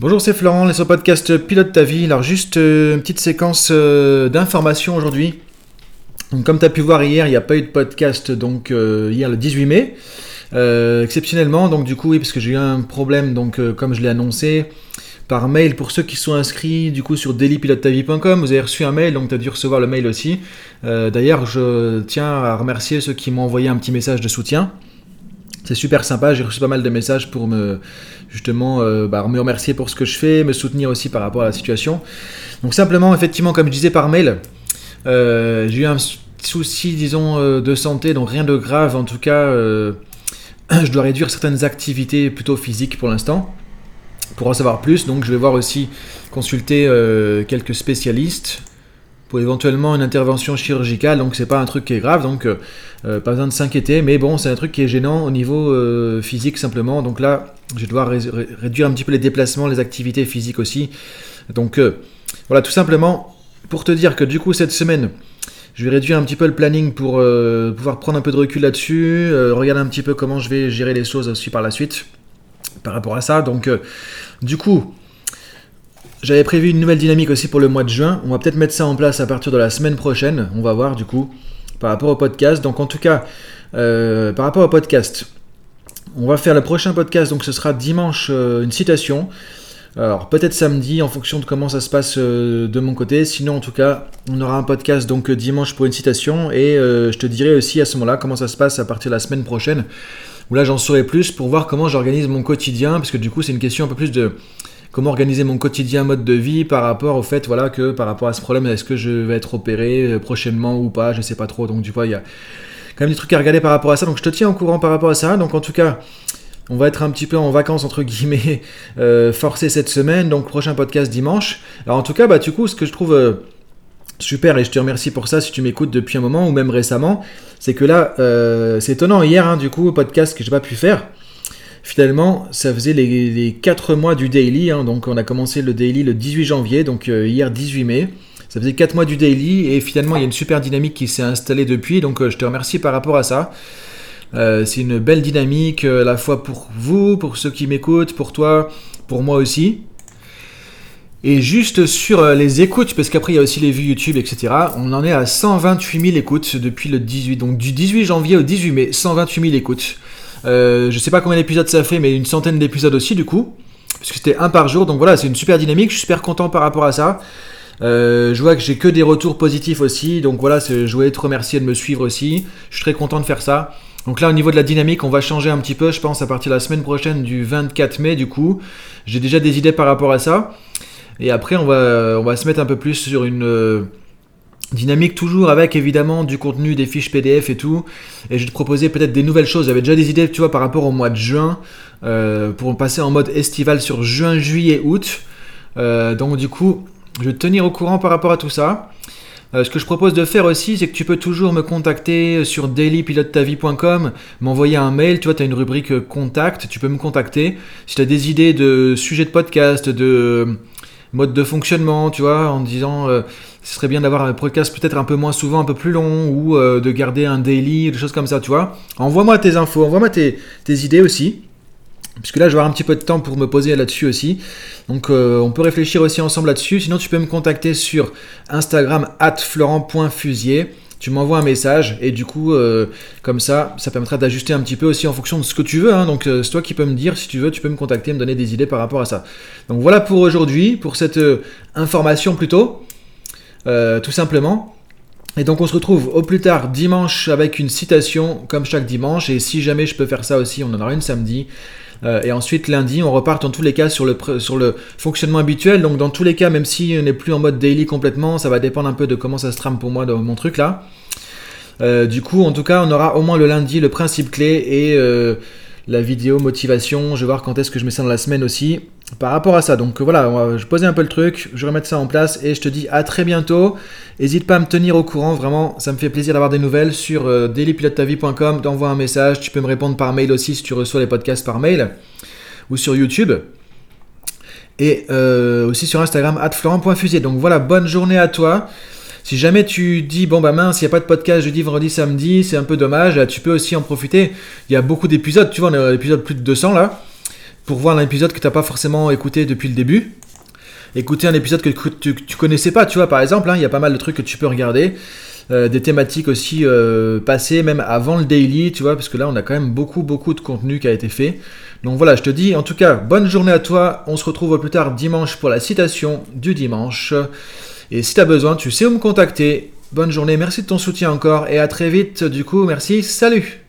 Bonjour, c'est Florent, les podcast Pilote ta vie. Alors, juste euh, une petite séquence euh, d'informations aujourd'hui. Comme tu as pu voir hier, il n'y a pas eu de podcast, donc euh, hier le 18 mai. exceptionnellement, donc du coup, oui, parce que j'ai eu un problème, donc comme je l'ai annoncé par mail pour ceux qui sont inscrits du coup sur dailypilotetavie.com, vous avez reçu un mail, donc tu as dû recevoir le mail aussi. D'ailleurs, je tiens à remercier ceux qui m'ont envoyé un petit message de soutien. C'est super sympa, j'ai reçu pas mal de messages pour me justement euh, bah, me remercier pour ce que je fais, me soutenir aussi par rapport à la situation. Donc simplement, effectivement, comme je disais par mail, euh, j'ai eu un souci, disons, euh, de santé, donc rien de grave en tout cas. je dois réduire certaines activités plutôt physiques pour l'instant. Pour en savoir plus, donc je vais voir aussi consulter quelques spécialistes pour éventuellement une intervention chirurgicale, donc c'est pas un truc qui est grave, donc euh, euh, pas besoin de s'inquiéter, mais bon, c'est un truc qui est gênant au niveau euh, physique simplement, donc là, je dois réduire un petit peu les déplacements, les activités physiques aussi, donc voilà, tout simplement, pour te dire que du coup, cette semaine, je vais réduire un petit peu le planning pour pouvoir prendre un peu de recul là-dessus, regarder un petit peu comment je vais gérer les choses aussi par la suite, par rapport à ça, donc du coup, j'avais prévu une nouvelle dynamique aussi pour le mois de juin. On va peut-être mettre ça en place à partir de la semaine prochaine. On va voir du coup par rapport au podcast. Donc en tout cas, euh, par rapport au podcast, on va faire le prochain podcast. Donc ce sera dimanche euh, une citation. Alors peut-être samedi en fonction de comment ça se passe euh, de mon côté. Sinon en tout cas, on aura un podcast donc dimanche pour une citation et je te dirai aussi à ce moment-là comment ça se passe à partir de la semaine prochaine. Où là j'en saurai plus pour voir comment j'organise mon quotidien parce que du coup c'est une question un peu plus de comment organiser mon quotidien, mode de vie par rapport au fait voilà que par rapport à ce problème, est-ce que je vais être opéré euh, prochainement ou pas, je sais pas trop. Donc du coup, il y a quand même des trucs à regarder par rapport à ça. Donc je te tiens au courant par rapport à ça. Donc en tout cas, on va être un petit peu en vacances entre guillemets euh, forcé cette semaine. Donc prochain podcast dimanche. Alors en tout cas, bah du coup, ce que je trouve euh, super et je te remercie pour ça si tu m'écoutes depuis un moment ou même récemment, c'est que là, c'est étonnant hier hein, du coup podcast que j'ai pas pu faire. Finalement, ça faisait les, 4 mois du daily. Hein. donc, on a commencé le daily le 18 janvier, donc euh, hier 18 mai. Ça faisait 4 mois du daily et finalement, il y a une super dynamique qui s'est installée depuis. Donc, euh, je te remercie par rapport à ça. Euh, c'est une belle dynamique à la fois pour vous, pour ceux qui m'écoutent, pour toi, pour moi aussi. Et juste sur les écoutes, parce qu'après il y a aussi les vues YouTube, etc. On en est à 128 000 écoutes depuis le 18, donc du 18 janvier au 18 mai, 128 000 écoutes. Euh, je sais pas combien d'épisodes ça fait, mais une centaine d'épisodes aussi du coup. Parce que c'était un par jour, donc voilà, c'est une super dynamique, je suis super content par rapport à ça. Euh, je vois que j'ai que des retours positifs aussi, donc voilà, je voulais te remercier de me suivre aussi. Je suis très content de faire ça. Donc là, au niveau de la dynamique, on va changer un petit peu, je pense, à partir de la semaine prochaine du 24 mai, du coup. J'ai déjà des idées par rapport à ça. Et après, on va, on va se mettre un peu plus sur une euh, Dynamique toujours avec évidemment du contenu, des fiches PDF et tout. Et je vais te proposer peut-être des nouvelles choses. J'avais déjà des idées, tu vois, par rapport au mois de juin, euh, pour passer en mode estival sur juin, juillet, août. Euh, donc du coup, je vais te tenir au courant par rapport à tout ça. Euh, ce que je propose de faire aussi, c'est que tu peux toujours me contacter sur dailypilotetavie.com, m'envoyer un mail, tu vois, tu as une rubrique contact, tu peux me contacter. Si tu as des idées de sujets de podcast, de mode de fonctionnement, tu vois, en disant euh, ce serait bien d'avoir un podcast peut-être un peu moins souvent, un peu plus long, ou euh, de garder un daily, des choses comme ça, tu vois. Envoie-moi tes infos, envoie-moi tes, idées aussi. Puisque là, je vais avoir un petit peu de temps pour me poser là-dessus aussi. Donc, euh, on peut réfléchir aussi ensemble là-dessus. Sinon, tu peux me contacter sur Instagram, at florent.fusier tu m'envoies un message et du coup, euh, comme ça, ça permettra d'ajuster un petit peu aussi en fonction de ce que tu veux. Hein. donc, euh, c'est toi qui peux me dire si tu veux, tu peux me contacter, me donner des idées par rapport à ça. Donc, voilà pour aujourd'hui, pour cette euh, information plutôt, tout simplement. Et donc, on se retrouve au plus tard dimanche avec une citation, comme chaque dimanche. Et si jamais je peux faire ça aussi, on en aura une samedi. Euh, et ensuite, lundi, on repart en tous les cas sur le, sur le fonctionnement habituel. Donc, dans tous les cas, même si on n'est plus en mode daily complètement, ça va dépendre un peu de comment ça se trame pour moi dans mon truc là. Euh, du coup, en tout cas, on aura au moins le lundi le principe clé et euh, la vidéo motivation. Je vais voir quand est-ce que je mets ça dans la semaine aussi par rapport à ça. Donc voilà, je posais un peu le truc, je vais ça en place et je te dis à très bientôt. N'hésite pas à me tenir au courant, vraiment, ça me fait plaisir d'avoir des nouvelles sur euh, dailypilotetavie.com. T'envoies un message, tu peux me répondre par mail aussi si tu reçois les podcasts par mail ou sur YouTube. Et euh, aussi sur Instagram, florent.fusier. Donc voilà, bonne journée à toi. Si jamais tu dis, bon bah mince, il n'y a pas de podcast jeudi, vendredi, samedi, c'est un peu dommage, tu peux aussi en profiter. Il y a beaucoup d'épisodes, tu vois, on à l'épisode plus de 200 là. Pour voir un épisode que tu n'as pas forcément écouté depuis le début. Écouter un épisode que tu, tu connaissais pas, tu vois, par exemple, hein, il y a pas mal de trucs que tu peux regarder. Euh, des thématiques aussi euh, passées, même avant le daily, tu vois, parce que là, on a quand même beaucoup, beaucoup de contenu qui a été fait. Donc voilà, je te dis, en tout cas, bonne journée à toi. On se retrouve plus tard dimanche pour la citation du dimanche. Et si tu as besoin, tu sais où me contacter. Bonne journée, merci de ton soutien encore et à très vite. Du coup, merci, salut